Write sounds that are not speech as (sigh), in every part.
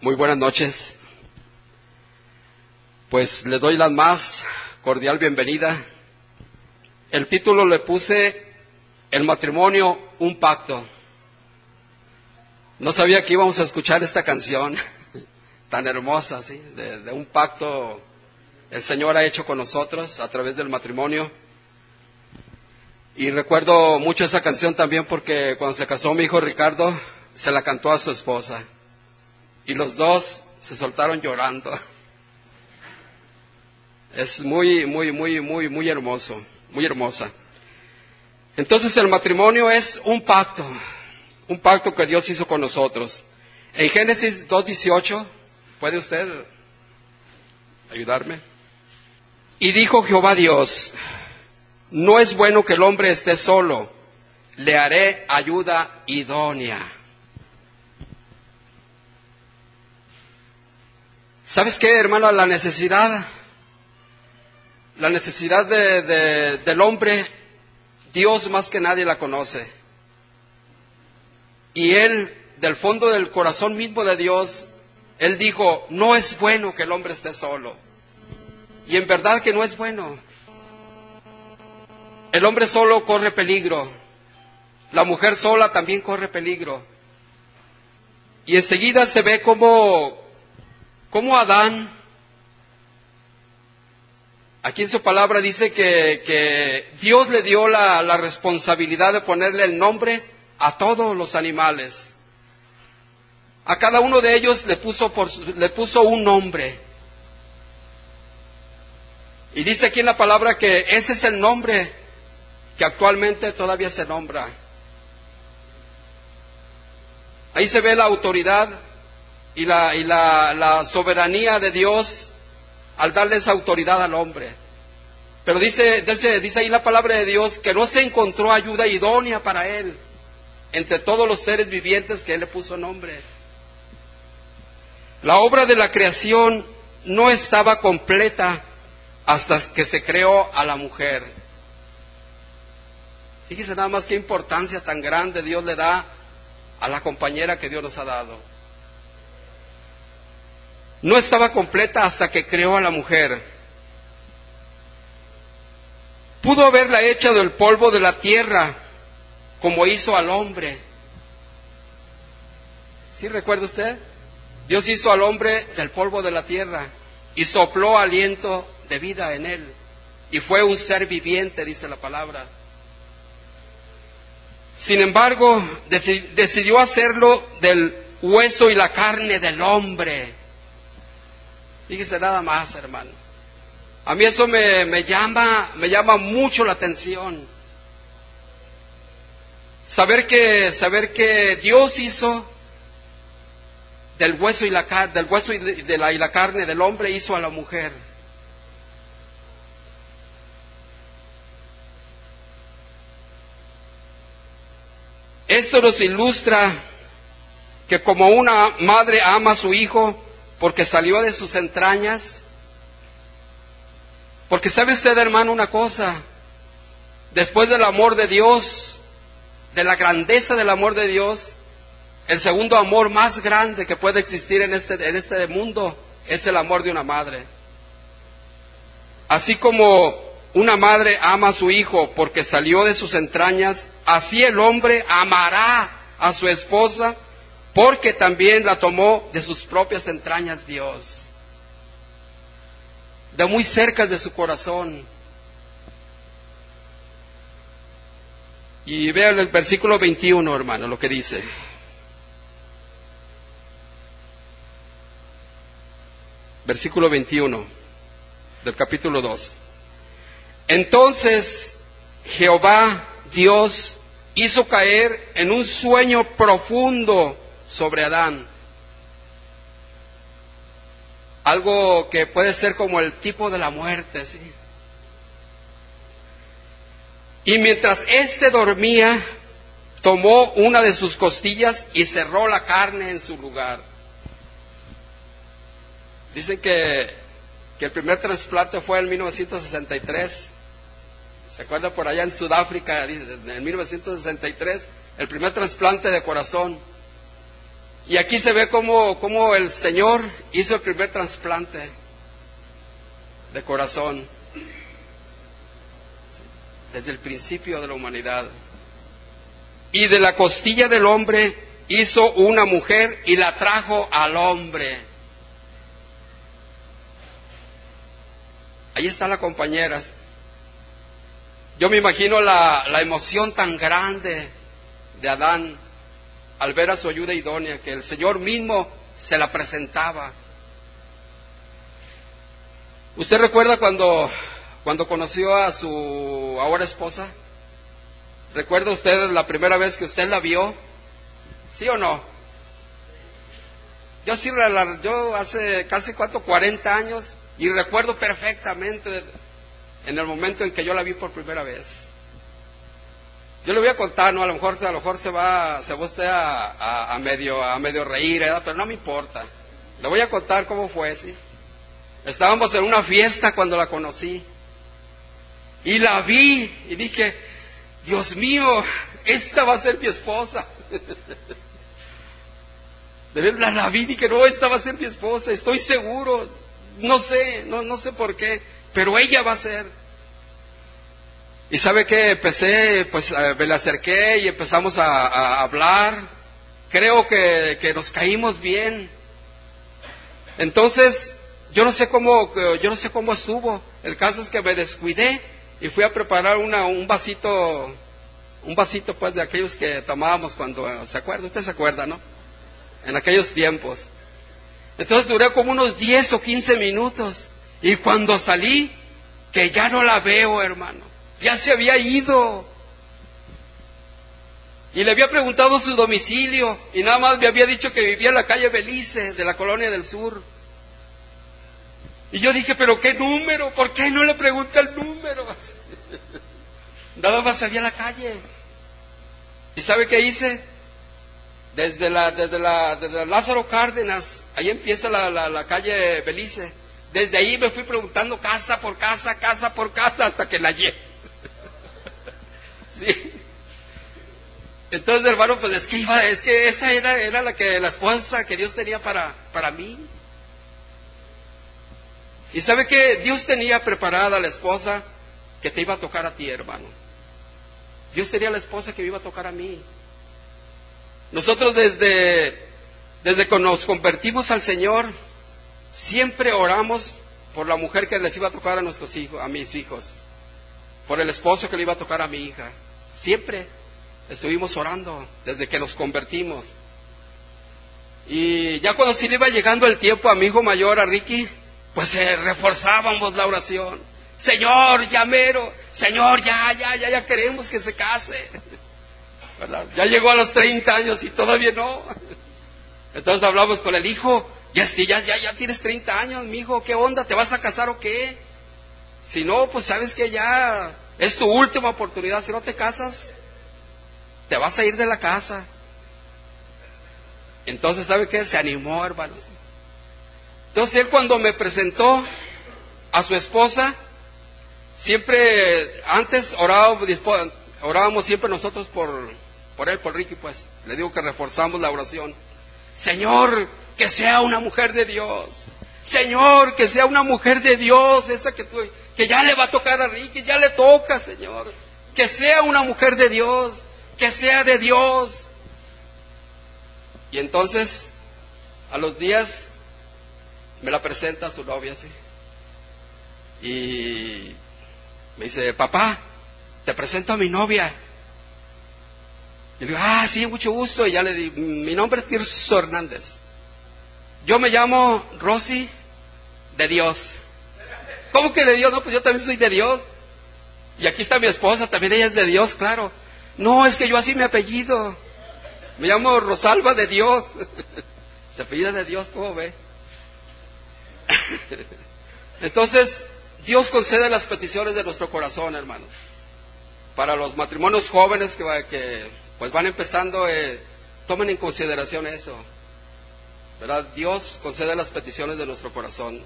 Muy buenas noches. Pues le doy la más cordial bienvenida. El título le puse El matrimonio, un pacto. No sabía que íbamos a escuchar esta canción (laughs) tan hermosa, ¿sí? De, de un pacto el Señor ha hecho con nosotros a través del matrimonio. Y recuerdo mucho esa canción también porque cuando se casó mi hijo Ricardo, se la cantó a su esposa. Y los dos se soltaron llorando. Es muy, muy, muy, muy, muy hermoso, muy hermosa. Entonces el matrimonio es un pacto, un pacto que Dios hizo con nosotros. En Génesis 2.18, ¿puede usted ayudarme? Y dijo Jehová Dios, no es bueno que el hombre esté solo, le haré ayuda idónea. ¿Sabes qué, hermano? La necesidad, la necesidad de, de, del hombre, Dios más que nadie la conoce. Y Él, del fondo del corazón mismo de Dios, Él dijo, no es bueno que el hombre esté solo. Y en verdad que no es bueno. El hombre solo corre peligro. La mujer sola también corre peligro. Y enseguida se ve como, como Adán, aquí en su palabra dice que, Dios le dio la, la, responsabilidad de ponerle el nombre a todos los animales. A cada uno de ellos le puso, por, le puso un nombre. Y dice aquí en la palabra que ese es el nombre que actualmente todavía se nombra. Ahí se ve la autoridad y la, soberanía de Dios al darle esa autoridad al hombre. Pero dice, dice, dice ahí la palabra de Dios que no se encontró ayuda idónea para él entre todos los seres vivientes que él le puso nombre. La obra de la creación no estaba completa hasta que se creó a la mujer. Fíjese nada más qué importancia tan grande Dios le da a la compañera que Dios nos ha dado. No estaba completa hasta que creó a la mujer. Pudo haberla hecha del polvo de la tierra, como hizo al hombre. ¿Sí recuerda usted? Dios hizo al hombre del polvo de la tierra y sopló aliento de vida en él. Y fue un ser viviente, dice la palabra. Sin embargo, decidió hacerlo del hueso y la carne del hombre. Fíjese nada más, hermano. A mí eso me, me, llama, me llama mucho la atención. Saber que, saber que Dios hizo del hueso y la, del hueso y de la, y la carne del hombre hizo a la mujer. Esto nos ilustra que como una madre ama a su hijo porque salió de sus entrañas, porque sabe usted hermano una cosa, después del amor de Dios, de la grandeza del amor de Dios, el segundo amor más grande que puede existir en este, en este mundo es el amor de una madre. Así como una madre ama a su hijo porque salió de sus entrañas, así el hombre amará a su esposa porque también la tomó de sus propias entrañas Dios, de muy cerca de su corazón. Y vean el versículo 21, hermano, lo que dice. Versículo 21 del capítulo 2. Entonces Jehová Dios hizo caer en un sueño profundo sobre Adán. Algo que puede ser como el tipo de la muerte, ¿sí? Y mientras éste dormía, tomó una de sus costillas y cerró la carne en su lugar. Dicen que, que el primer trasplante fue en 1963 ¿Se acuerda por allá en Sudáfrica, en 1963, el primer trasplante de corazón? Y aquí se ve cómo, cómo el Señor hizo el primer trasplante de corazón desde el principio de la humanidad. Y de la costilla del hombre hizo una mujer y la trajo al hombre. Ahí está la compañera. Yo me imagino la, la emoción tan grande de Adán al ver a su ayuda idónea, que el Señor mismo se la presentaba. ¿Usted recuerda cuando, cuando conoció a su ahora esposa? ¿Recuerda usted la primera vez que usted la vio? ¿Sí o no? Yo sí, yo hace casi cuatro, 40 años y recuerdo perfectamente en el momento en que yo la vi por primera vez. Yo le voy a contar, ¿no? A lo mejor, a lo mejor se va, se usted a, medio, a medio reír, pero no me importa. Le voy a contar cómo fue, ¿sí? Estábamos en una fiesta cuando la conocí. Y la vi y dije, Dios mío, esta va a ser mi esposa. (laughs) De verdad la vi y dije, no, esta va a ser mi esposa, estoy seguro. No sé, no, no sé por qué, pero ella va a ser. Y sabe que empecé, pues me le acerqué y empezamos a, hablar. Creo que, que, nos caímos bien. Entonces, yo no sé cómo, yo no sé cómo estuvo. El caso es que me descuidé y fui a preparar una, un vasito, un vasito pues de aquellos que tomábamos cuando, ¿se acuerda? Usted se acuerda, ¿no? En aquellos tiempos. Entonces duré como unos 10 o 15 minutos. Y cuando salí, que ya no la veo, hermano ya se había ido. Y le había preguntado su domicilio y nada más me había dicho que vivía en la calle Belice de la colonia del sur. Y yo dije, pero ¿qué número? ¿Por qué no le pregunta el número? (laughs) nada más sabía la calle. ¿Y sabe qué hice? Desde la, desde la, desde Lázaro Cárdenas, ahí empieza la, la, la calle Belice. Desde ahí me fui preguntando casa por casa, casa por casa, hasta que la hallé. Sí. Entonces, hermano, pues es que iba, es que esa era, era la que la esposa que Dios tenía para, para mí. Y sabe que Dios tenía preparada la esposa que te iba a tocar a ti, hermano. Dios tenía la esposa que me iba a tocar a mí. Nosotros desde, desde que nos convertimos al Señor, siempre oramos por la mujer que les iba a tocar a nuestros hijos, a mis hijos, por el esposo que le iba a tocar a mi hija. Siempre estuvimos orando desde que nos convertimos. Y ya cuando sí le iba llegando el tiempo a mi hijo mayor, a Ricky, pues eh, reforzábamos la oración. Señor, llamero, Señor, ya, ya, ya, ya queremos que se case. Ya llegó a los 30 años y todavía no. Entonces hablamos con el hijo, ya, ya, ya, ya tienes 30 años, mi hijo, ¿qué onda? ¿Te vas a casar o qué? Si no, pues sabes que ya es tu última oportunidad. Si no te casas, te vas a ir de la casa. Entonces, ¿sabe qué? Se animó, hermanos. Entonces, él cuando me presentó a su esposa, siempre, antes orábamos, orábamos siempre nosotros por, por él, por Ricky, pues. Le digo que reforzamos la oración. Señor, que sea una mujer de Dios. Señor, que sea una mujer de Dios, esa que tú, que ya le va a tocar a Ricky, ya le toca, Señor. Que sea una mujer de Dios, que sea de Dios. Y entonces, a los días, me la presenta su novia, ¿sí? Y me dice, papá, te presento a mi novia. Y le digo, ah, sí, mucho gusto. Y ya le digo, mi nombre es Tirso Hernández. Yo me llamo Rosy de Dios. ¿Cómo que de Dios? No, pues yo también soy de Dios. Y aquí está mi esposa, también ella es de Dios, claro. No, es que yo así me apellido. Me llamo Rosalba de Dios. (laughs) Se apellida de Dios, ¿cómo ve? (laughs) Entonces, Dios concede las peticiones de nuestro corazón, hermanos. Para los matrimonios jóvenes que, que pues van empezando, eh, tomen en consideración eso. ¿Verdad? Dios concede las peticiones de nuestro corazón.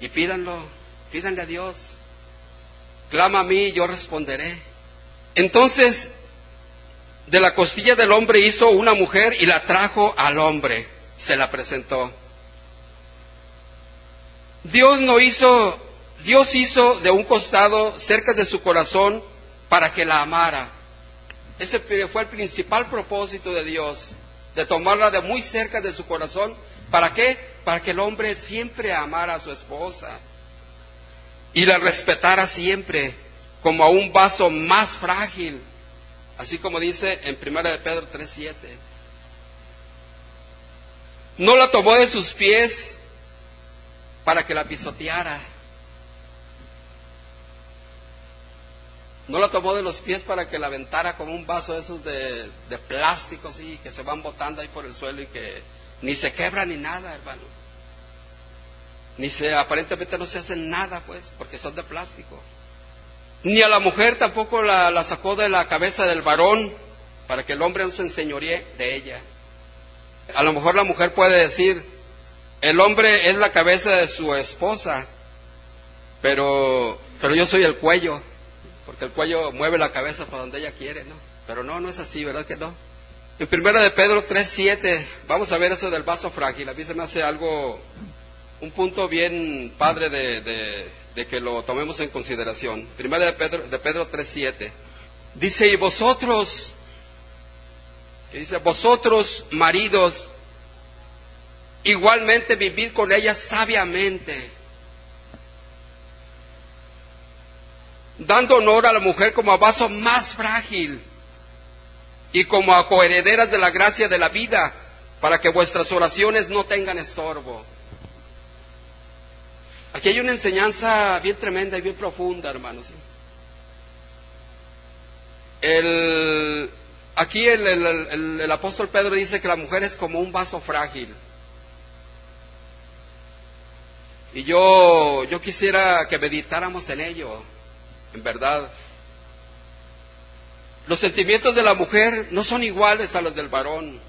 Y pídanlo, pídanle a Dios. Clama a mí, yo responderé. Entonces, de la costilla del hombre hizo una mujer y la trajo al hombre, se la presentó. Dios no hizo, Dios hizo de un costado cerca de su corazón para que la amara. Ese fue el principal propósito de Dios, de tomarla de muy cerca de su corazón. ¿Para qué? Para que el hombre siempre amara a su esposa y la respetara siempre como a un vaso más frágil, así como dice en 1 de Pedro 3:7. No la tomó de sus pies para que la pisoteara. No la tomó de los pies para que la aventara como un vaso de esos de, plástico, así, que se van botando ahí por el suelo y que ni se quebra ni nada, hermano. Ni se, aparentemente no se hace nada, pues, porque son de plástico. Ni a la mujer tampoco la, la sacó de la cabeza del varón para que el hombre no se enseñoríe de ella. A lo mejor la mujer puede decir, el hombre es la cabeza de su esposa, pero, pero yo soy el cuello porque el cuello mueve la cabeza para donde ella quiere, ¿no? Pero no, no es así, ¿verdad que no? En primera de Pedro 3.7, vamos a ver eso del vaso frágil. A mí se me hace algo, un punto bien padre de, que lo tomemos en consideración. Primera de Pedro, de Pedro 3.7. Dice, y vosotros, que dice, vosotros maridos, igualmente vivid con ella sabiamente dando honor a la mujer como a vaso más frágil y como a coherederas de la gracia de la vida, para que vuestras oraciones no tengan estorbo. Aquí hay una enseñanza bien tremenda y bien profunda, hermanos. Aquí el, el, apóstol Pedro dice que la mujer es como un vaso frágil. Y yo, yo quisiera que meditáramos en ello en verdad. Los sentimientos de la mujer no son iguales a los del varón.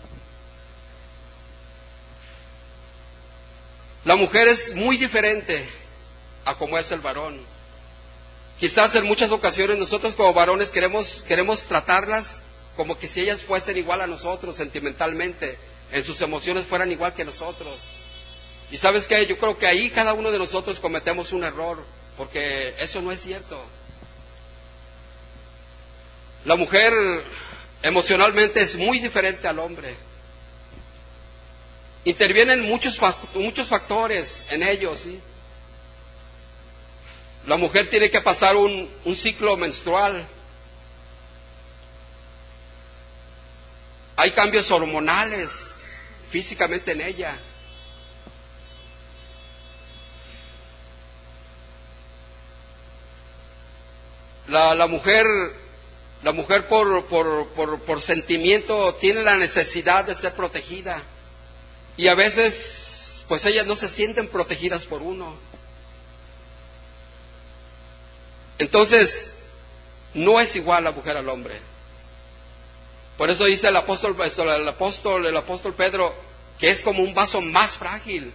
La mujer es muy diferente a como es el varón. Quizás en muchas ocasiones nosotros como varones queremos, queremos tratarlas como que si ellas fuesen igual a nosotros sentimentalmente, en sus emociones fueran igual que nosotros. Y sabes qué, yo creo que ahí cada uno de nosotros cometemos un error, porque eso no es cierto. La mujer emocionalmente es muy diferente al hombre. Intervienen muchos, muchos factores en ellos. ¿sí? La mujer tiene que pasar un, un ciclo menstrual. Hay cambios hormonales físicamente en ella. La, la mujer la mujer por, por, por, sentimiento tiene la necesidad de ser protegida. Y a veces, pues ellas no se sienten protegidas por uno. Entonces, no es igual la mujer al hombre. Por eso dice el apóstol, el apóstol, el apóstol Pedro, que es como un vaso más frágil.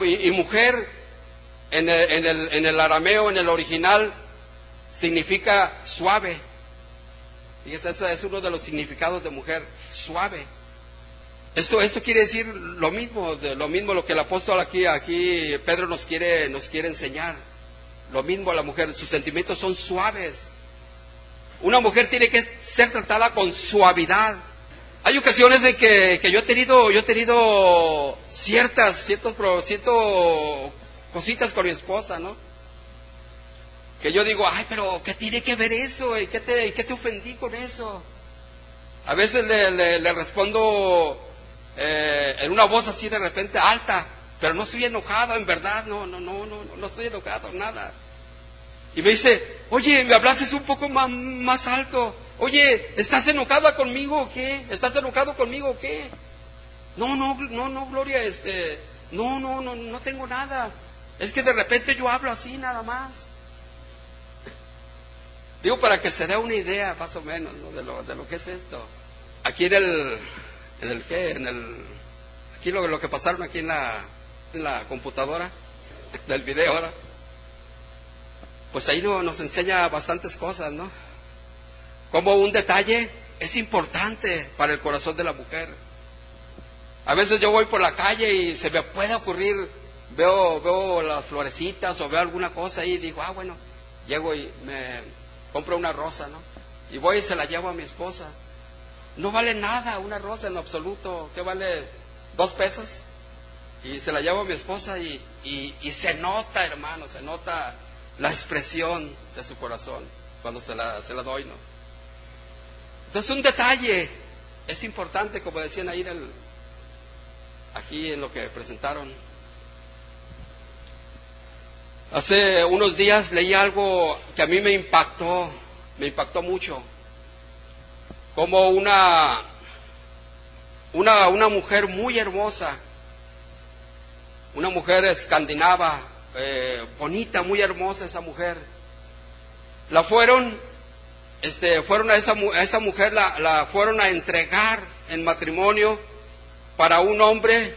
Y, mujer, en el, en, el, en el arameo, en el original, significa suave. Y ese es uno de los significados de mujer, suave. Esto, esto quiere decir lo mismo, de, lo mismo lo que el apóstol aquí, aquí Pedro nos quiere, nos quiere enseñar. Lo mismo a la mujer, sus sentimientos son suaves. Una mujer tiene que ser tratada con suavidad. Hay ocasiones en que, que yo he tenido, yo he tenido ciertas, ciertos, cierto, cositas con mi esposa, ¿no? Que yo digo, ay, pero ¿qué tiene que ver eso? ¿Y qué te, qué te ofendí con eso? A veces le, le, respondo eh, en una voz así de repente alta, pero no estoy enojado, en verdad, no, no, no, no, no estoy enojado, nada. Y me dice, oye, me hablaste un poco más, más alto. Oye, ¿estás enojada conmigo o qué? ¿Estás enojado conmigo o qué? No, no, no, no, Gloria, este, no, no, no, no tengo nada. Es que de repente yo hablo así nada más. Digo para que se dé una idea más o menos de, lo, de lo que es esto. Aquí en el, en el qué, en el, aquí lo, lo que pasaron aquí en la, computadora (laughs) del video ahora, pues ahí no, nos enseña bastantes cosas, ¿no? Como un detalle es importante para el corazón de la mujer. A veces yo voy por la calle y se me puede ocurrir, veo, veo las florecitas o veo alguna cosa y digo, ah, bueno, llego y me compro una rosa, ¿no? Y voy y se la llevo a mi esposa. No vale nada una rosa en absoluto. ¿Qué vale? ¿Dos pesos? Y se la llevo a mi esposa y, y, se nota, hermano, se nota la expresión de su corazón cuando se la, se la doy, ¿no? Entonces un detalle es importante, como decían ahí en el, aquí en lo que presentaron. Hace unos días leí algo que a mí me impactó, me impactó mucho como una, una, una mujer muy hermosa, una mujer escandinava, eh, bonita, muy hermosa esa mujer. La fueron, este, fueron a esa, a esa mujer, la, la fueron a entregar en matrimonio para un hombre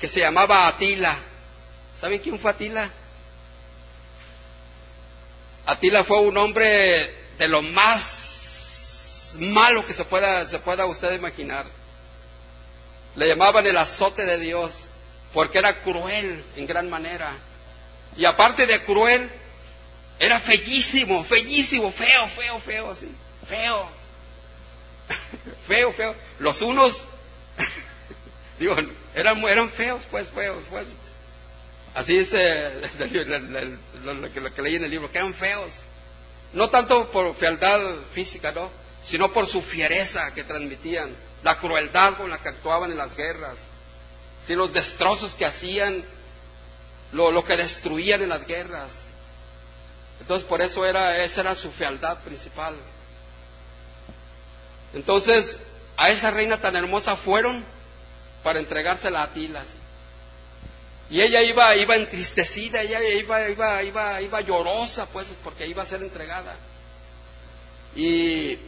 que se llamaba Atila. ¿Saben quién fue Atila? Atila fue un hombre de lo más malo que se pueda, se pueda usted imaginar. Le llamaban el azote de Dios, porque era cruel en gran manera. Y aparte de cruel, era fellísimo, fellísimo, feo, feo, feo, así, feo. (laughs) feo, feo. Los unos, (laughs) digo, eran, eran feos, pues, feos, pues. Así dice lo, que, leí en el libro, que eran feos. No tanto por fealdad física, ¿no? sino por su fiereza que transmitían, la crueldad con la que actuaban en las guerras, si los destrozos que hacían, lo, lo, que destruían en las guerras. Entonces por eso era, esa era su fealdad principal. Entonces a esa reina tan hermosa fueron para entregársela a Atila. Y ella iba, iba entristecida, ella iba, iba, iba, iba llorosa, pues, porque iba a ser entregada. Y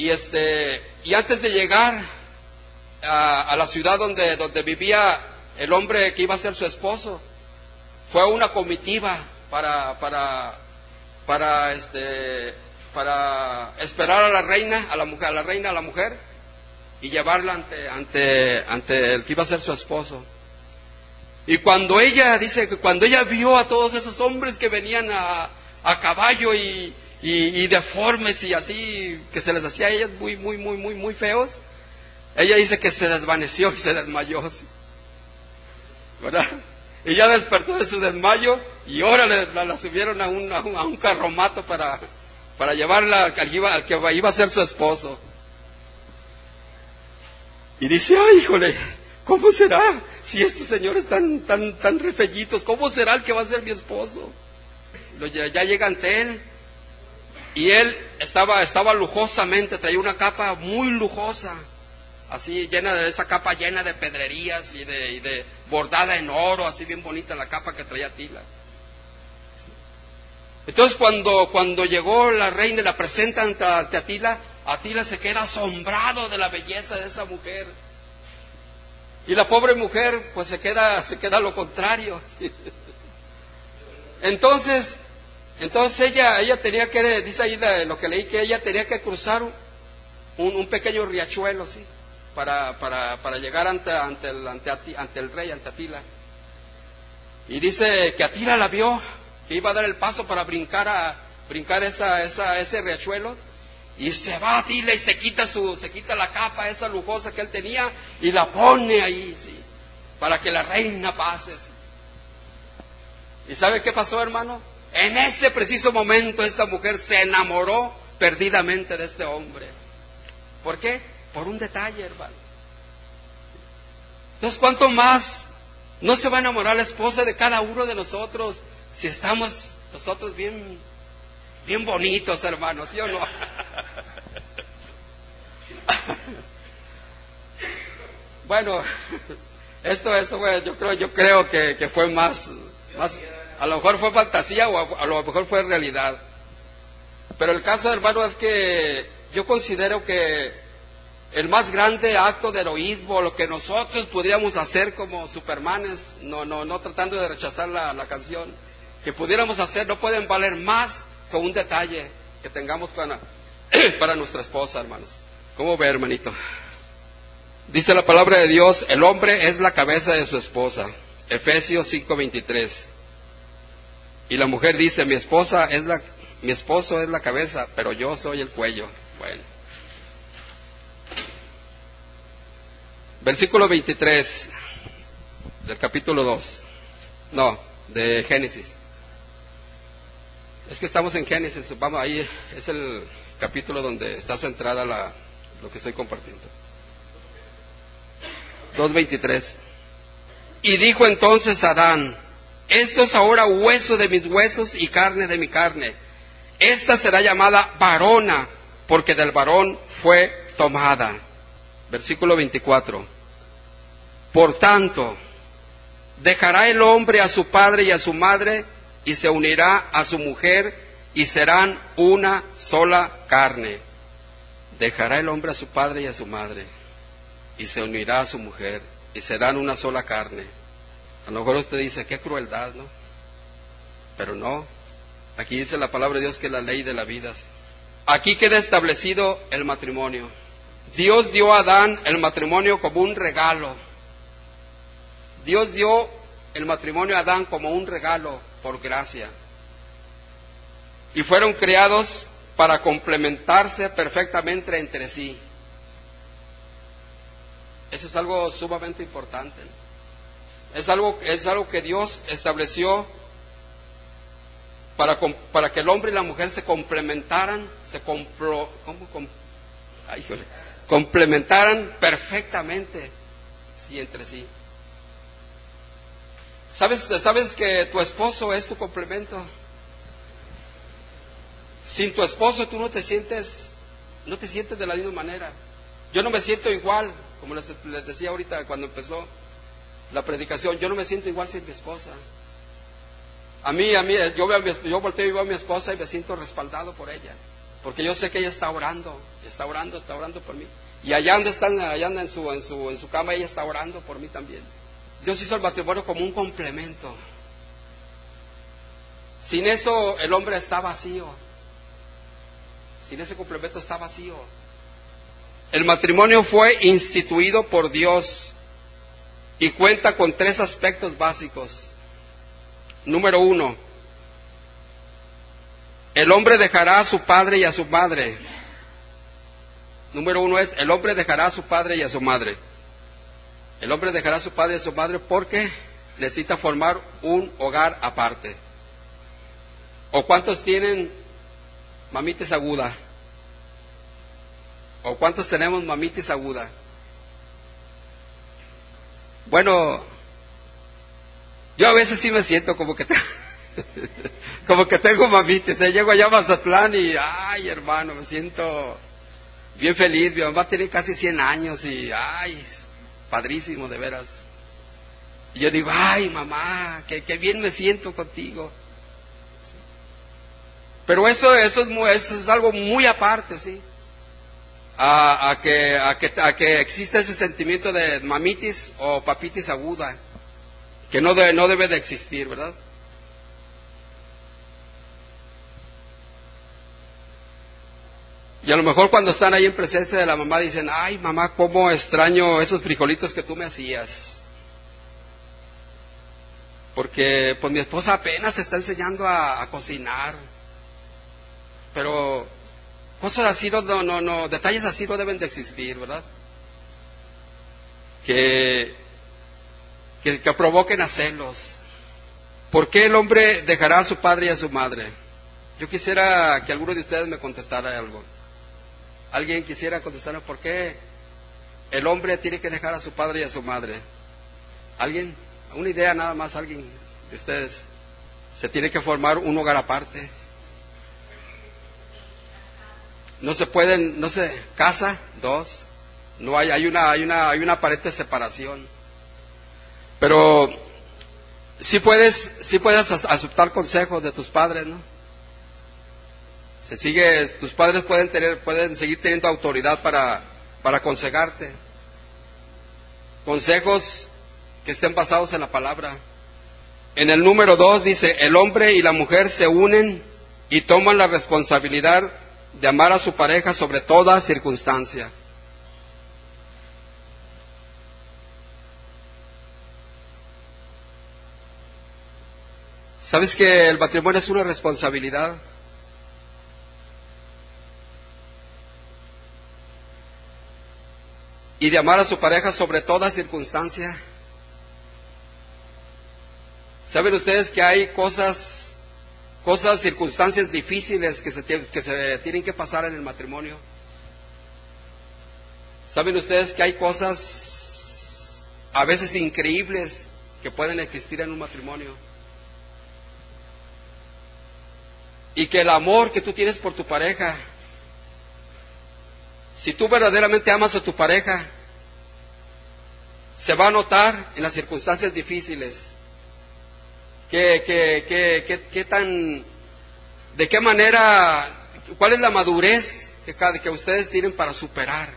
y, este, y antes de llegar a, la ciudad donde, donde vivía el hombre que iba a ser su esposo, fue una comitiva para, para, para, este, para esperar a la reina, a la mujer, a la reina, a la mujer, y llevarla ante, ante, ante el que iba a ser su esposo. Y cuando ella, dice que cuando ella vio a todos esos hombres que venían a, a caballo y, y, deformes y así, que se les hacía a ellas muy, muy, muy, muy, muy feos, ella dice que se desvaneció y se desmayó. ¿Verdad? Y ya despertó de su desmayo y ahora la, subieron a un, a un, carromato para, para llevarla al que, iba, al que iba a ser su esposo. Y dice, ay, híjole, ¿cómo será? Si estos señores están tan, tan refellitos, ¿cómo será el que va a ser mi esposo? Ya, llega ante él y él estaba, estaba lujosamente, traía una capa muy lujosa, así llena de esa capa llena de pedrerías y de, bordada en oro, así bien bonita la capa que traía Tila. Entonces cuando, cuando llegó la reina y la presenta ante Atila, Atila se queda asombrado de la belleza de esa mujer. Y la pobre mujer pues se queda, se queda lo contrario. (laughs) Entonces entonces ella, ella tenía que, dice ahí lo que leí, que ella tenía que cruzar un, pequeño riachuelo, ¿sí? Para, para, para llegar ante, ante, el, ante, ante el rey, ante Atila. Y dice que Atila la vio, que iba a dar el paso para brincar, a, brincar esa, esa, ese riachuelo. Y se va Atila y se quita, su, se quita la capa esa lujosa que él tenía y la pone ahí, ¿sí? Para que la reina pase. ¿Y sabe qué pasó, hermano? En ese preciso momento esta mujer se enamoró perdidamente de este hombre. ¿Por qué? Por un detalle, hermano. Entonces, ¿cuánto más no se va a enamorar la esposa de cada uno de nosotros si estamos nosotros bien, bien bonitos, hermanos, ¿sí o no? (laughs) (laughs) bueno, esto, esto, yo creo, yo creo que, que fue más, más, a lo mejor fue fantasía o a, lo mejor fue realidad. Pero el caso, hermano, es que yo considero que el más grande acto de heroísmo, lo que nosotros podríamos hacer como supermanes, no, no, no tratando de rechazar la, la canción, que pudiéramos hacer, no pueden valer más con un detalle que tengamos para, (clears throat) para nuestra esposa, hermanos. ¿Cómo ve, hermanito? Dice la palabra de Dios, el hombre es la cabeza de su esposa. Efesios 5:23. Y la mujer dice, mi esposa es la, mi esposo es la cabeza, pero yo soy el cuello. Bueno. Versículo 23 del capítulo 2. No, de Génesis. Es que estamos en Génesis, vamos ahí, es el capítulo donde está centrada la, lo que estoy compartiendo. 2.23. Y dijo entonces Adán, esto es ahora hueso de mis huesos y carne de mi carne. Esta será llamada varona, porque del varón fue tomada. Versículo 24. Por tanto, dejará el hombre a su padre y a su madre y se unirá a su mujer y serán una sola carne. Dejará el hombre a su padre y a su madre y se unirá a su mujer y serán una sola carne. A lo mejor usted dice, qué crueldad, ¿no? Pero no. Aquí dice la palabra de Dios que es la ley de la vida. Aquí queda establecido el matrimonio. Dios dio a Adán el matrimonio como un regalo. Dios dio el matrimonio a Adán como un regalo por gracia. Y fueron creados para complementarse perfectamente entre sí. Eso es algo sumamente importante. Es algo, es algo que Dios estableció para, para que el hombre y la mujer se complementaran, se compro, complementaran perfectamente sí, entre sí. ¿Sabes, ¿Sabes que tu esposo es tu complemento? Sin tu esposo tú no te sientes, no te sientes de la misma manera. Yo no me siento igual, como les, decía ahorita cuando empezó la predicación, yo no me siento igual sin mi esposa. A mí, a mí, yo, volteo y veo a mi esposa y me siento respaldado por ella, porque yo sé que ella está orando, está orando, está orando por mí. Y allá donde están, allá anda en su, en su, en su cama, ella está orando por mí también. Dios hizo el matrimonio como un complemento. Sin eso el hombre está vacío. Sin ese complemento está vacío. El matrimonio fue instituido por Dios y cuenta con tres aspectos básicos. Número uno, el hombre dejará a su padre y a su madre. Número uno es, el hombre dejará a su padre y a su madre. El hombre dejará a su padre y a su madre porque necesita formar un hogar aparte. ¿O cuántos tienen mamites aguda? ¿O cuántos tenemos mamitis aguda? Bueno, yo a veces sí me siento como que, (laughs) como que tengo mamitis. ¿eh? Llego allá a Mazatlán y, ay hermano, me siento bien feliz. Mi mamá tiene casi 100 años y, ay, padrísimo, de veras. Y yo digo, ay, mamá, qué, bien me siento contigo. Pero eso, eso, es, eso es algo muy aparte, ¿sí? A, que, a, que, a que exista ese sentimiento de mamitis o papitis aguda, que no, no debe de existir, ¿verdad? Y a lo mejor cuando están ahí en presencia de la mamá dicen, ay mamá, cómo extraño esos frijolitos que tú me hacías. Porque pues mi esposa apenas se está enseñando a, cocinar. Pero cosas así no, no, no, detalles así no deben de existir, ¿verdad? Que, que, que provoquen a celos. ¿Por qué el hombre dejará a su padre y a su madre? Yo quisiera que alguno de ustedes me contestara algo. ¿Alguien quisiera contestarnos por qué el hombre tiene que dejar a su padre y a su madre? ¿Alguien? Una idea nada más, alguien de ustedes. Se tiene que formar un hogar aparte. No se pueden, no se, casa, dos. No hay, hay una, hay una, hay una pared de separación. Pero sí puedes, sí puedes aceptar consejos de tus padres, ¿no? Se sigue, tus padres pueden tener, pueden seguir teniendo autoridad para, para aconsejarte. Consejos que estén basados en la palabra. En el número dos dice, el hombre y la mujer se unen y toman la responsabilidad de amar a su pareja sobre toda circunstancia. ¿Sabes que el matrimonio es una responsabilidad? Y de amar a su pareja sobre toda circunstancia. ¿Saben ustedes que hay cosas cosas, circunstancias difíciles que se, que se tienen que pasar en el matrimonio? ¿Saben ustedes que hay cosas a veces increíbles que pueden existir en un matrimonio? Y que el amor que tú tienes por tu pareja, si tú verdaderamente amas a tu pareja, se va a notar en las circunstancias difíciles. ¿Qué, qué, qué, qué, tan, de qué manera, cuál es la madurez que, que ustedes tienen para superar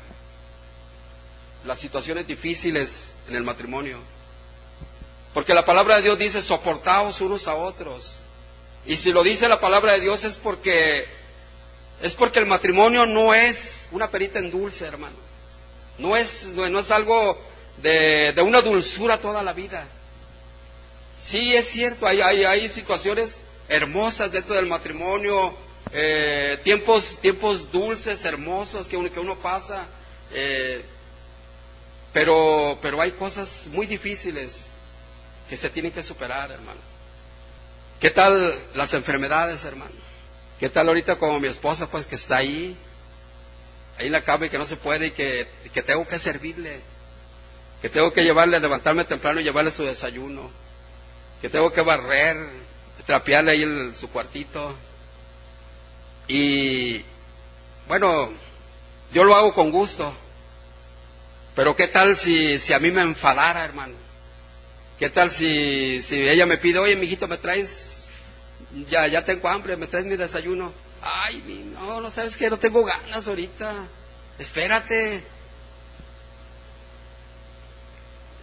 las situaciones difíciles en el matrimonio? Porque la palabra de Dios dice, soportaos unos a otros. Y si lo dice la palabra de Dios es porque es porque el matrimonio no es una perita en dulce, hermano. No es, no, es algo de, de, una dulzura toda la vida. Sí, es cierto, hay, hay, hay situaciones hermosas dentro del matrimonio, eh, tiempos, tiempos dulces, hermosos que uno, que uno pasa, eh, pero, pero hay cosas muy difíciles que se tienen que superar, hermano. ¿Qué tal las enfermedades, hermano? ¿Qué tal ahorita como mi esposa, pues que está ahí, ahí en la cama y que no se puede y que, que tengo que servirle? Que tengo que llevarle, levantarme temprano y llevarle su desayuno. Que tengo que barrer, trapearle ahí en su cuartito. Y bueno, yo lo hago con gusto. Pero ¿qué tal si, si a mí me enfadara, hermano? ¿Qué tal si, si ella me pide, oye, mijito, me traes, ya, ya tengo hambre, me traes mi desayuno? Ay, no, no sabes que no tengo ganas ahorita. Espérate.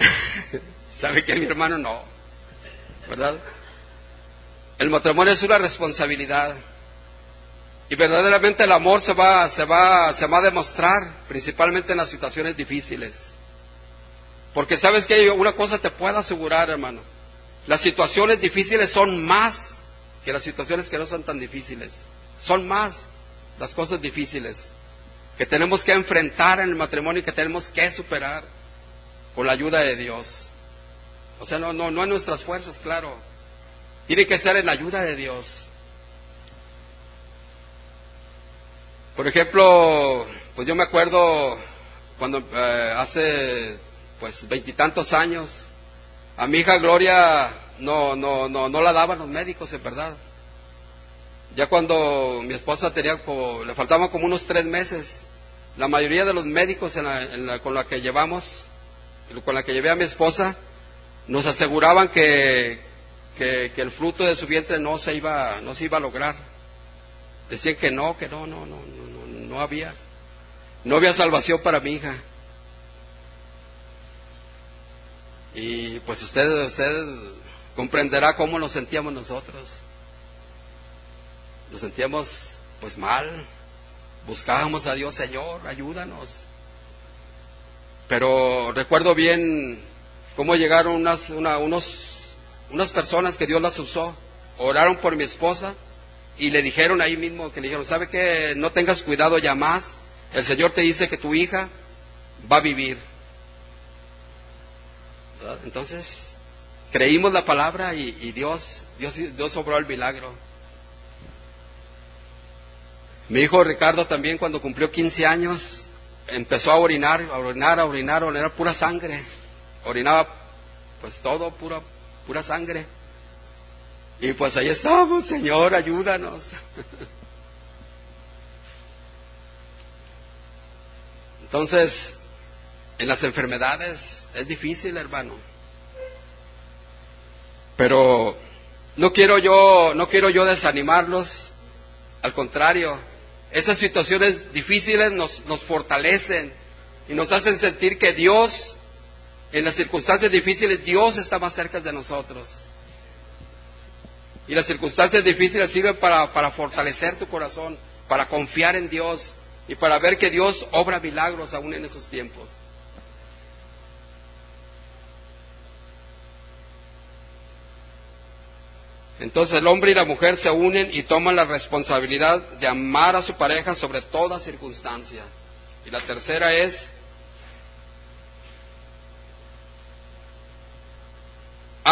(laughs) ¿Sabe que mi hermano no? ¿Verdad? El matrimonio es una responsabilidad. Y verdaderamente el amor se va, se va, se va a demostrar, principalmente en las situaciones difíciles. Porque sabes que una cosa te puedo asegurar, hermano. Las situaciones difíciles son más que las situaciones que no son tan difíciles. Son más las cosas difíciles que tenemos que enfrentar en el matrimonio y que tenemos que superar con la ayuda de Dios. O sea, no, no, no en nuestras fuerzas, claro. Tiene que ser en la ayuda de Dios. Por ejemplo, pues yo me acuerdo cuando eh, hace pues veintitantos años. A mi hija Gloria no, no, no, no la daban los médicos, en verdad. Ya cuando mi esposa tenía, le faltaban como unos tres meses, la mayoría de los médicos con la que llevamos, con la que llevé a mi esposa, nos aseguraban que, que, el fruto de su vientre no se iba, no se iba a lograr. Decían que no, que no, no, no, no, no había, no había salvación para mi hija. Y pues usted, usted comprenderá cómo nos sentíamos nosotros. Nos sentíamos pues mal. Buscábamos a Dios, Señor, ayúdanos. Pero recuerdo bien cómo llegaron unas, unos, unas personas que Dios las usó. Oraron por mi esposa y le dijeron ahí mismo que le dijeron, ¿sabe que no tengas cuidado ya más? El Señor te dice que tu hija va a vivir. Entonces, creímos la palabra y, Dios, Dios, Dios obró el milagro. Mi hijo Ricardo también cuando cumplió 15 años empezó a orinar, a orinar, a orinar, a orinar pura sangre. Orinaba pues todo, pura, pura sangre. Y pues ahí estamos, Señor, ayúdanos. (laughs) Entonces, en las enfermedades es difícil, hermano. Pero no quiero yo, no quiero yo desanimarlos. Al contrario, esas situaciones difíciles nos, nos fortalecen y nos hacen sentir que Dios, en las circunstancias difíciles, Dios está más cerca de nosotros. Y las circunstancias difíciles sirven para, fortalecer tu corazón, para confiar en Dios y para ver que Dios obra milagros aún en esos tiempos. Entonces el hombre y la mujer se unen y toman la responsabilidad de amar a su pareja sobre toda circunstancia. Y la tercera es,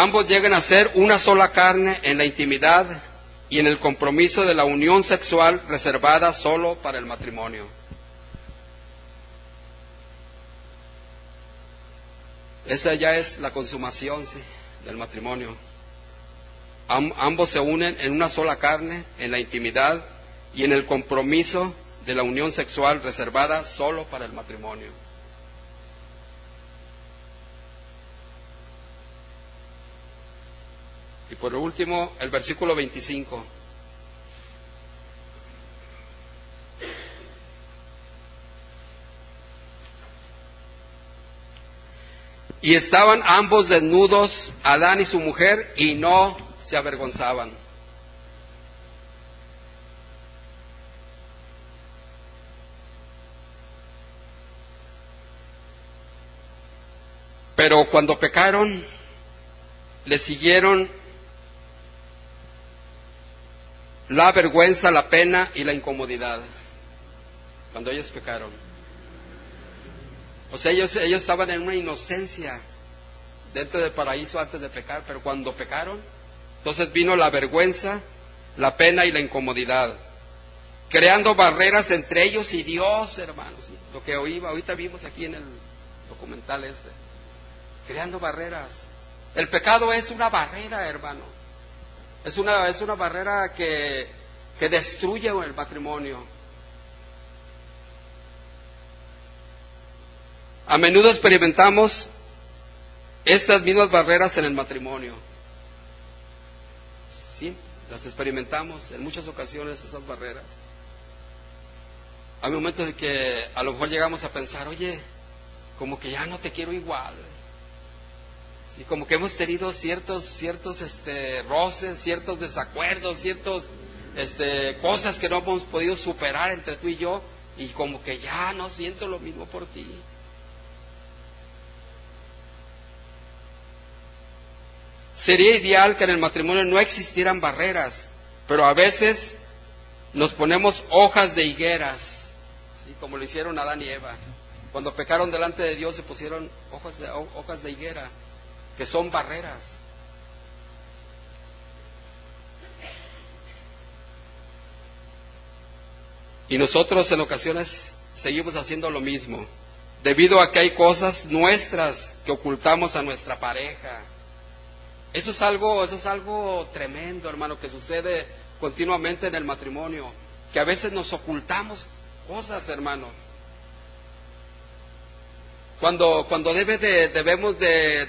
ambos llegan a ser una sola carne en la intimidad y en el compromiso de la unión sexual reservada solo para el matrimonio. Esa ya es la consumación del matrimonio ambos se unen en una sola carne, en la intimidad y en el compromiso de la unión sexual reservada solo para el matrimonio. Y por último, el versículo 25. Y estaban ambos desnudos, Adán y su mujer, y no se avergonzaban. Pero cuando pecaron, le siguieron la vergüenza, la pena y la incomodidad. Cuando ellos pecaron. O sea, ellos, ellos estaban en una inocencia dentro del paraíso antes de pecar, pero cuando pecaron, entonces vino la vergüenza, la pena y la incomodidad, creando barreras entre ellos y Dios, hermanos. Lo que oíba, ahorita vimos aquí en el documental este, creando barreras. El pecado es una barrera, hermano. Es una, es una barrera que, que destruye el matrimonio. A menudo experimentamos estas mismas barreras en el matrimonio. Las experimentamos en muchas ocasiones esas barreras. Hay momentos en que a lo mejor llegamos a pensar, oye, como que ya no te quiero igual. Sí, como que hemos tenido ciertos, ciertos este, roces, ciertos desacuerdos, ciertos este, cosas que no hemos podido superar entre tú y yo, y como que ya no siento lo mismo por ti. Sería ideal que en el matrimonio no existieran barreras, pero a veces nos ponemos hojas de higueras, como lo hicieron Adán y Eva. Cuando pecaron delante de Dios se pusieron hojas de, hojas de higuera, que son barreras. Y nosotros en ocasiones seguimos haciendo lo mismo, debido a que hay cosas nuestras que ocultamos a nuestra pareja, eso es algo, eso es algo tremendo, hermano, que sucede continuamente en el matrimonio, que a veces nos ocultamos cosas, hermano. Cuando, cuando debe de, debemos de,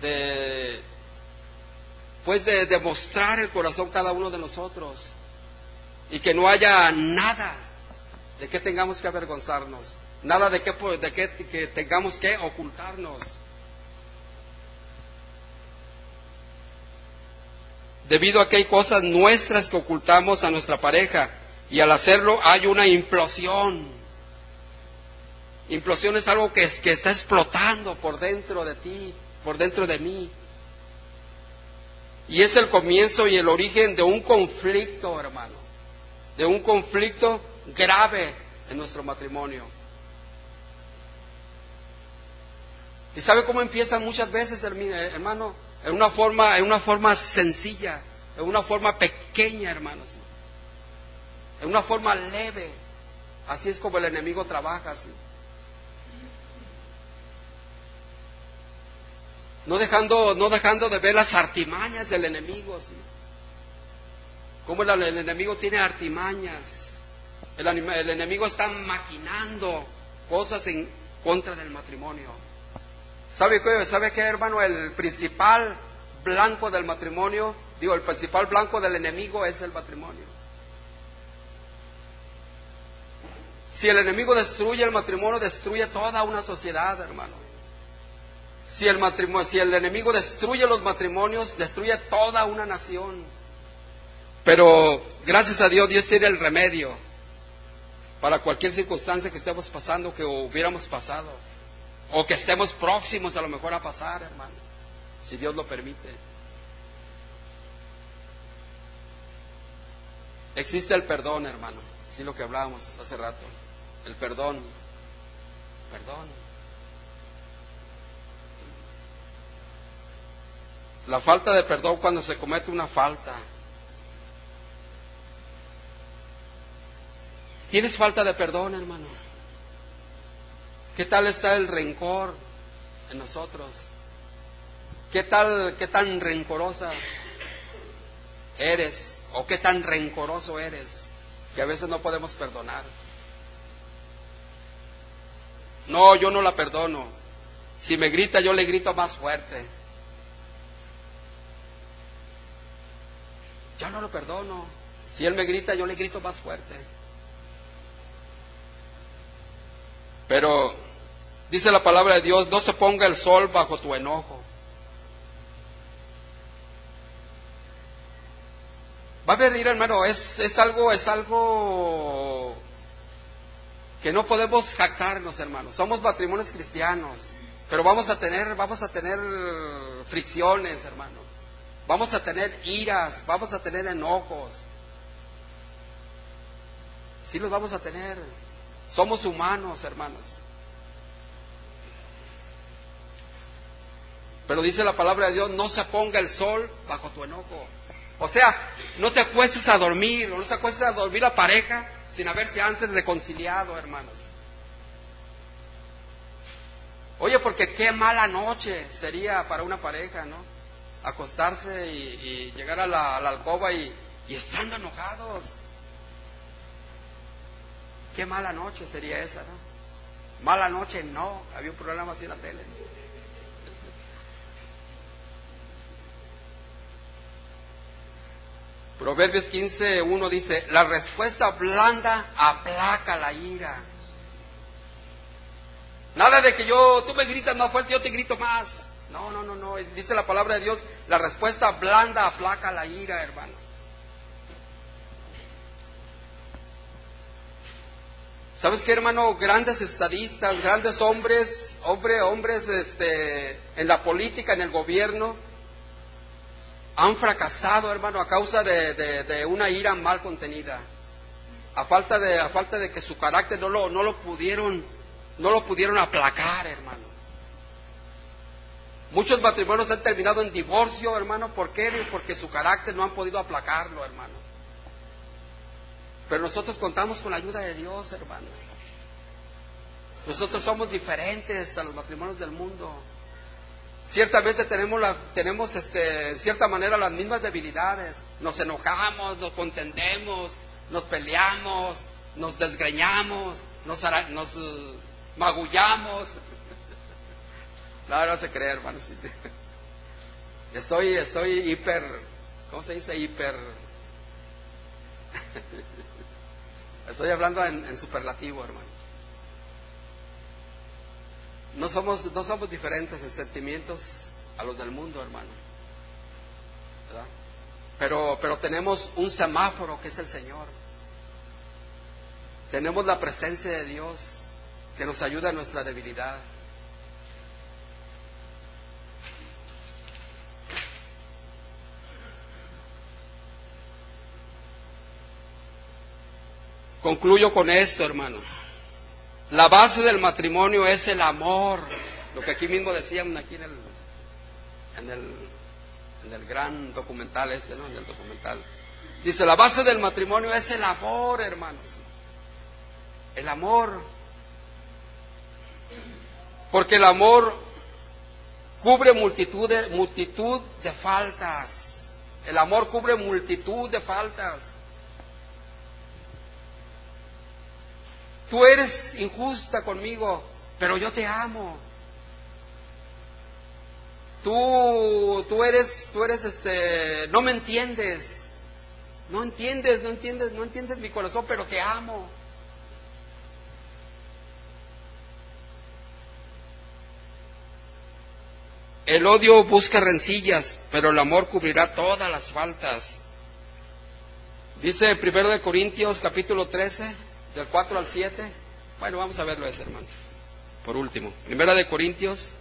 de, pues de demostrar el corazón cada uno de nosotros y que no haya nada de que tengamos que avergonzarnos, nada de que, de que tengamos que ocultarnos. debido a que hay cosas nuestras que ocultamos a nuestra pareja y al hacerlo hay una implosión. Implosión es algo que, que está explotando por dentro de ti, por dentro de mí. Y es el comienzo y el origen de un conflicto, hermano, de un conflicto grave en nuestro matrimonio. ¿Y sabe cómo empieza muchas veces, hermano? en una forma, en una forma sencilla, en una forma pequeña, hermanos, en una forma leve. Así es como el enemigo trabaja así. No dejando, no dejando de ver las artimañas del enemigo, así. Como el, enemigo tiene artimañas. El, el enemigo está maquinando cosas en contra del matrimonio. ¿Sabe qué, ¿Sabe qué, hermano? El principal blanco del matrimonio, digo, el principal blanco del enemigo es el matrimonio. Si el enemigo destruye el matrimonio, destruye toda una sociedad, hermano. Si el, matrimonio, si el enemigo destruye los matrimonios, destruye toda una nación. Pero gracias a Dios, Dios tiene el remedio para cualquier circunstancia que estemos pasando, que hubiéramos pasado, o que estemos próximos a lo mejor a pasar, hermano, si Dios lo permite. Existe el perdón, hermano, sí lo que hablábamos hace rato, el perdón, perdón. La falta de perdón cuando se comete una falta. ¿Tienes falta de perdón, hermano? ¿Qué tal está el rencor en nosotros? ¿Qué tal, qué tan rencorosa eres o qué tan rencoroso eres que a veces no podemos perdonar? No, yo no la perdono. Si me grita, yo le grito más fuerte. Yo no lo perdono. Si él me grita, yo le grito más fuerte. Pero dice la palabra de Dios, no se ponga el sol bajo tu enojo. Va a venir, hermano, es, es algo, es algo que no podemos jactarnos, hermano. Somos matrimonios cristianos, pero vamos a tener, vamos a tener fricciones, hermano. Vamos a tener iras, vamos a tener enojos. Sí los vamos a tener. Somos humanos, hermanos. Pero dice la palabra de Dios, no se ponga el sol bajo tu enojo. O sea, no te acuestes a dormir, no se acuestes a dormir la pareja sin haberse antes reconciliado, hermanos. Oye, porque qué mala noche sería para una pareja, ¿no? Acostarse y, llegar a la, alcoba y, estando enojados. Qué mala noche sería esa. Mala noche no, había un programa así en la tele. Proverbios 15, 1 dice, la respuesta blanda aplaca la ira. Nada de que yo, tú me gritas más fuerte, yo te grito más. No, no, no, no. Dice la palabra de Dios, la respuesta blanda aplaca la ira, hermano. ¿Sabes qué, hermano? Grandes estadistas, grandes hombres, hombres, hombres este, en la política, en el gobierno, han fracasado, hermano, a causa de, una ira mal contenida. A falta de, a falta de que su carácter no lo, no lo pudieron, no lo pudieron aplacar, hermano. Muchos matrimonios han terminado en divorcio, hermano. ¿Por qué? Porque su carácter no han podido aplacarlo, hermano. Pero nosotros contamos con la ayuda de Dios, hermano. Nosotros somos diferentes a los matrimonios del mundo. Ciertamente tenemos, tenemos este, en cierta manera las mismas debilidades. Nos enojamos, nos contendemos, nos peleamos, nos desgreñamos, nos, uh, magullamos. No, no se cree, hermano. (laughs) Estoy, estoy hiper, ¿cómo se dice? Hiper. (laughs) Estoy hablando en superlativo, hermano. No somos, no somos diferentes en sentimientos a los del mundo, hermano. Pero, pero tenemos un semáforo que es el Señor. Tenemos la presencia de Dios que nos ayuda en nuestra debilidad. Concluyo con esto, hermano. La base del matrimonio es el amor. Lo que aquí mismo decían aquí en el, en el, en el gran documental ese, ¿no? En el documental. Dice, la base del matrimonio es el amor, hermanos. El amor. Porque el amor cubre multitud de, multitud de faltas. El amor cubre multitud de faltas. Tú eres injusta conmigo, pero yo te amo. Tú, tú eres, tú eres este, no me entiendes. No entiendes, no entiendes, no entiendes mi corazón, pero te amo. El odio busca rencillas, pero el amor cubrirá todas las faltas. Dice primero de Corintios capítulo 13, del 4 al 7. Bueno, vamos a verlo ese, hermano. Por último, Primera de Corintios.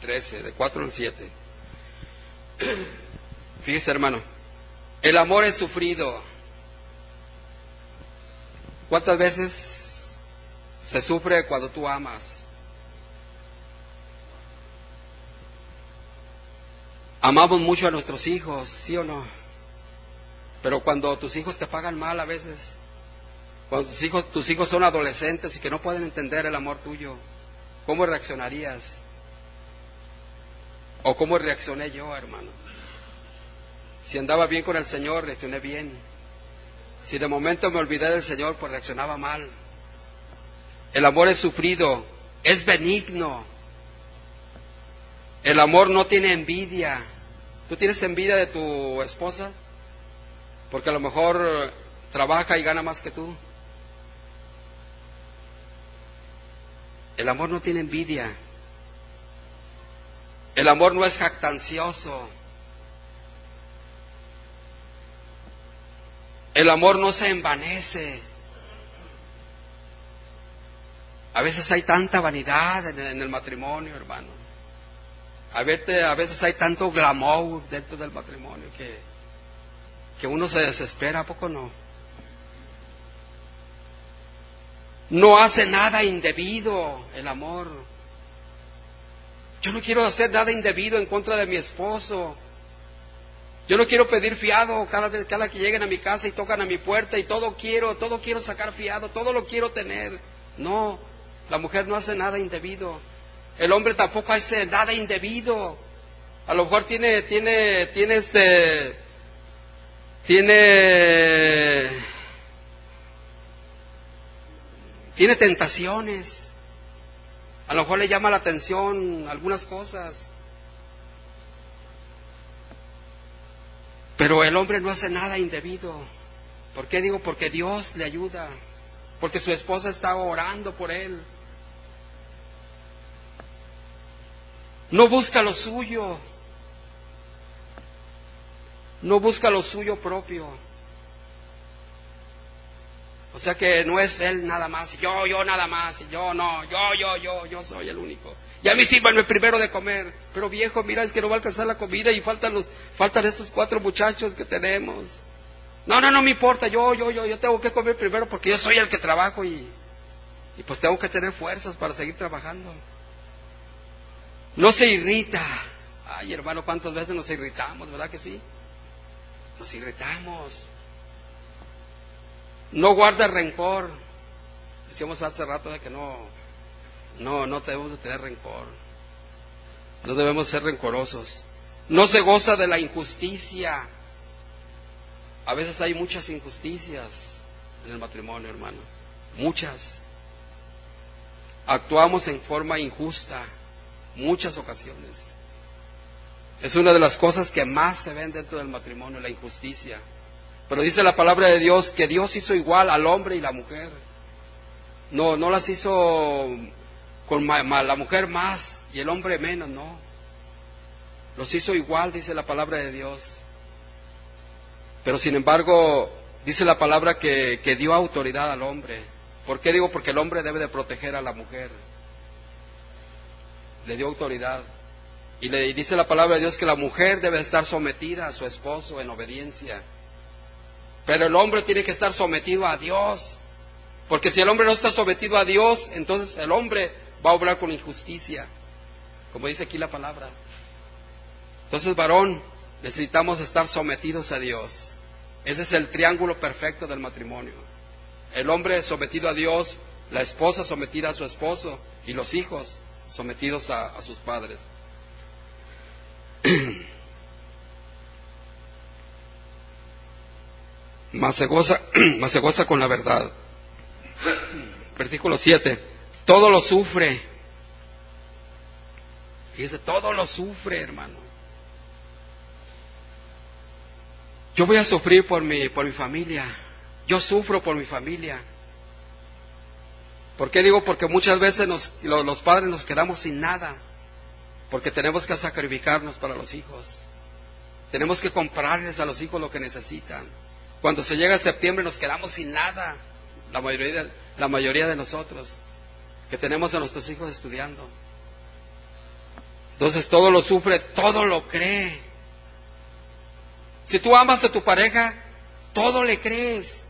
Trece, de cuatro al siete. (clears throat) Fíjese, hermano, el amor es sufrido. ¿Cuántas veces se sufre cuando tú amas? Amamos mucho a nuestros hijos, ¿sí o no? Pero cuando tus hijos te pagan mal a veces, cuando tus hijos, tus hijos son adolescentes y que no pueden entender el amor tuyo, ¿cómo reaccionarías? ¿O cómo reaccioné yo, hermano? Si andaba bien con el Señor, reaccioné bien. Si de momento me olvidé del Señor, pues reaccionaba mal. El amor es sufrido, es benigno. El amor no tiene envidia. ¿Tú tienes envidia de tu esposa? Porque a lo mejor trabaja y gana más que tú. El amor no tiene envidia. El amor no es jactancioso. El amor no se envanece. A veces hay tanta vanidad en el matrimonio, hermano. A veces hay tanto glamour dentro del matrimonio que, que uno se desespera, ¿a poco no? No hace nada indebido el amor. Yo no quiero hacer nada indebido en contra de mi esposo. Yo no quiero pedir fiado cada vez cada que lleguen a mi casa y tocan a mi puerta y todo quiero, todo quiero sacar fiado, todo lo quiero tener. No, la mujer no hace nada indebido. El hombre tampoco hace nada indebido. A lo mejor tiene, tiene, tiene este, tiene, tiene tentaciones. A lo mejor le llama la atención algunas cosas. Pero el hombre no hace nada indebido. ¿Por qué digo? Porque Dios le ayuda. Porque su esposa está orando por él. No busca lo suyo. No busca lo suyo propio. O sea que no es él nada más, yo, yo nada más, yo no, yo, yo, yo, yo soy el único. Y a mí el primero de comer. Pero viejo, mira, es que no va a alcanzar la comida y faltan los, faltan estos cuatro muchachos que tenemos. No, no, no me importa, yo, yo, yo, yo tengo que comer primero porque yo soy el que trabajo y, y pues tengo que tener fuerzas para seguir trabajando. No se irrita. Ay, hermano, ¿cuántas veces nos irritamos, verdad que sí? Nos irritamos no guarda rencor. Decíamos hace rato de que no, no, no debemos de tener rencor. No debemos ser rencorosos. No se goza de la injusticia. A veces hay muchas injusticias en el matrimonio, hermano. Muchas. Actuamos en forma injusta muchas ocasiones. Es una de las cosas que más se ven dentro del matrimonio, la injusticia. Pero dice la palabra de Dios que Dios hizo igual al hombre y la mujer. No, no las hizo con la mujer más y el hombre menos, no. Los hizo igual, dice la palabra de Dios. Pero sin embargo, dice la palabra que, que dio autoridad al hombre. ¿Por qué digo? Porque el hombre debe de proteger a la mujer. Le dio autoridad. Y le dice la palabra de Dios que la mujer debe estar sometida a su esposo en obediencia. Pero el hombre tiene que estar sometido a Dios. Porque si el hombre no está sometido a Dios, entonces el hombre va a obrar con injusticia. Como dice aquí la palabra. Entonces, varón, necesitamos estar sometidos a Dios. Ese es el triángulo perfecto del matrimonio. El hombre sometido a Dios, la esposa sometida a su esposo y los hijos sometidos a, a sus padres. (clears throat) (clears throat) más se goza, con la verdad. Versículo 7. Todo lo sufre. Fíjese, todo lo sufre, hermano. Yo voy a sufrir por mi, por mi familia. Yo sufro por mi familia. ¿Por qué digo? Porque muchas veces los, los padres nos quedamos sin nada. Porque tenemos que sacrificarnos para los hijos. Tenemos que comprarles a los hijos lo que necesitan. Cuando se llega a septiembre nos quedamos sin nada, la mayoría, de, la mayoría de nosotros, que tenemos a nuestros hijos estudiando. Entonces todo lo sufre, todo lo cree. Si tú amas a tu pareja, todo le crees.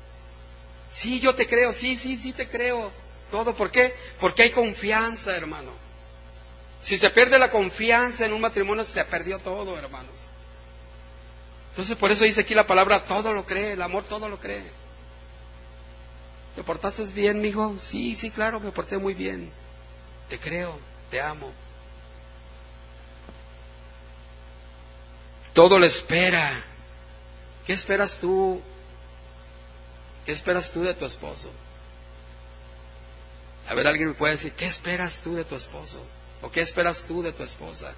Sí, yo te creo, sí, sí, sí te creo. Todo, ¿por qué? Porque hay confianza, hermano. Si se pierde la confianza en un matrimonio, se perdió todo, hermanos. Entonces, por eso dice aquí la palabra, todo lo cree, el amor todo lo cree. ¿Te portaste bien, mijo? Sí, sí, claro, me porté muy bien. Te creo, te amo. Todo lo espera. ¿Qué esperas tú? ¿Qué esperas tú de tu esposo? A ver, alguien me puede decir, ¿qué esperas tú de tu esposo? ¿O qué esperas tú de tu esposa?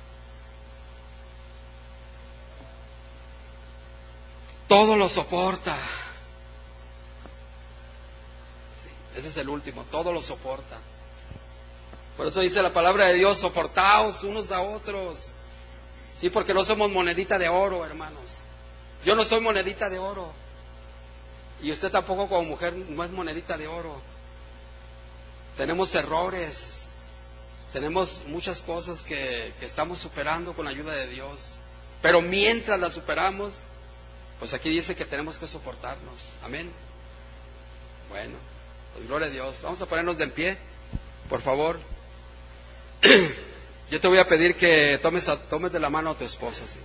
Todo lo soporta. ese es el último, todo lo soporta. Por eso dice la palabra de Dios, soportaos unos a otros. Sí, porque no somos monedita de oro, hermanos. Yo no soy monedita de oro. Y usted tampoco como mujer no es monedita de oro. Tenemos errores. Tenemos muchas cosas que, que estamos superando con la ayuda de Dios. Pero mientras las superamos, pues aquí dice que tenemos que soportarnos. Amén. Bueno, pues gloria a Dios. Vamos a ponernos de pie, por favor. (clears throat) Yo te voy a pedir que tomes, tomes de la mano a tu esposa. ¿sí?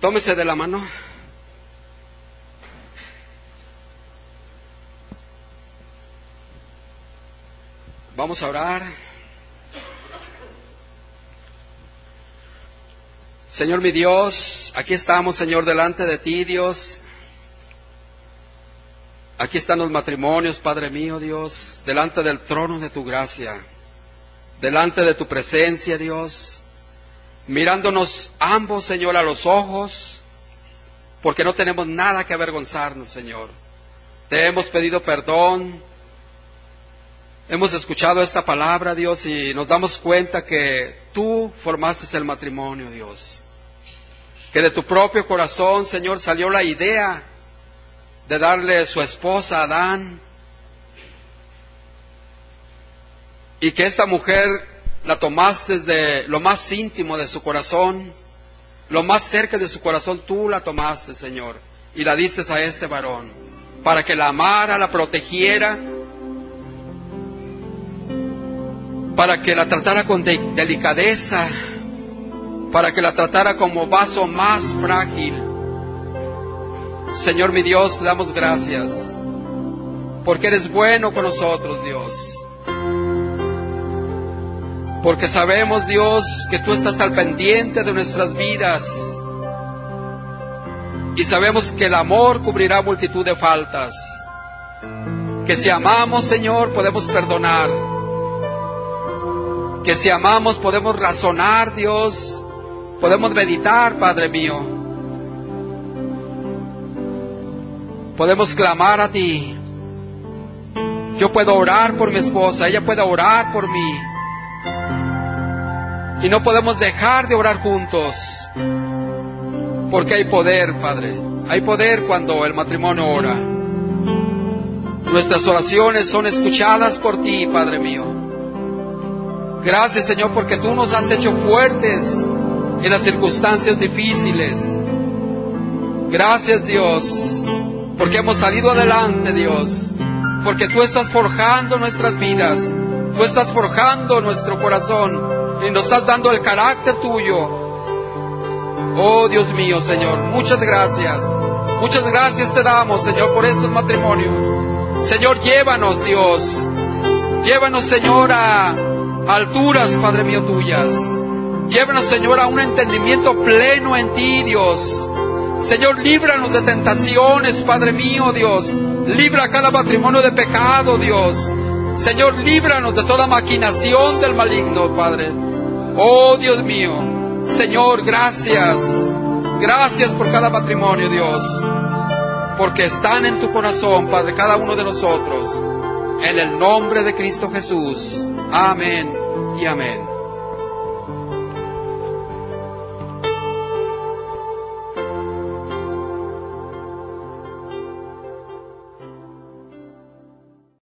Tómese de la mano. Vamos a orar. Señor mi Dios, aquí estamos, Señor, delante de ti, Dios. Aquí están los matrimonios, Padre mío, Dios, delante del trono de tu gracia, delante de tu presencia, Dios, mirándonos ambos, Señor, a los ojos, porque no tenemos nada que avergonzarnos, Señor. Te hemos pedido perdón, hemos escuchado esta palabra, Dios, y nos damos cuenta que tú formaste el matrimonio, Dios. Que de tu propio corazón, Señor, salió la idea de darle su esposa a Adán. Y que esta mujer la tomaste desde lo más íntimo de su corazón, lo más cerca de su corazón, tú la tomaste, Señor, y la diste a este varón, para que la amara, la protegiera, para que la tratara con delicadeza, para que la tratara como vaso más frágil, Señor mi Dios, te damos gracias, porque eres bueno con nosotros, Dios. Porque sabemos, Dios, que tú estás al pendiente de nuestras vidas. Y sabemos que el amor cubrirá multitud de faltas. Que si amamos, Señor, podemos perdonar. Que si amamos podemos razonar, Dios. Podemos meditar, Padre mío Podemos clamar a ti. Yo puedo orar por mi esposa, ella puede orar por mí. Y no podemos dejar de orar juntos. Porque hay poder, Padre. Hay poder cuando el matrimonio ora. Nuestras oraciones son escuchadas por ti, Padre mío. Gracias, Señor, porque tú nos has hecho fuertes en las circunstancias difíciles. Gracias, Dios porque hemos salido adelante, Dios, porque tú estás forjando nuestras vidas, tú estás forjando nuestro corazón y nos estás dando el carácter tuyo. Oh Dios mío, Señor, muchas gracias. Muchas gracias te damos, Señor, por estos matrimonios. Señor, llévanos, Dios. Llévanos, Señor, a alturas, Padre mío, tuyas. Llévanos, Señor, a un entendimiento pleno en ti, Dios. Señor, líbranos de tentaciones, Padre mío, Dios. Libra cada matrimonio de pecado, Dios. Señor, líbranos de toda maquinación del maligno, Padre. Oh, Dios mío. Señor, gracias. Gracias por cada matrimonio, Dios. Porque están en tu corazón, Padre, cada uno de nosotros. En el nombre de Cristo Jesús. Amén y amén.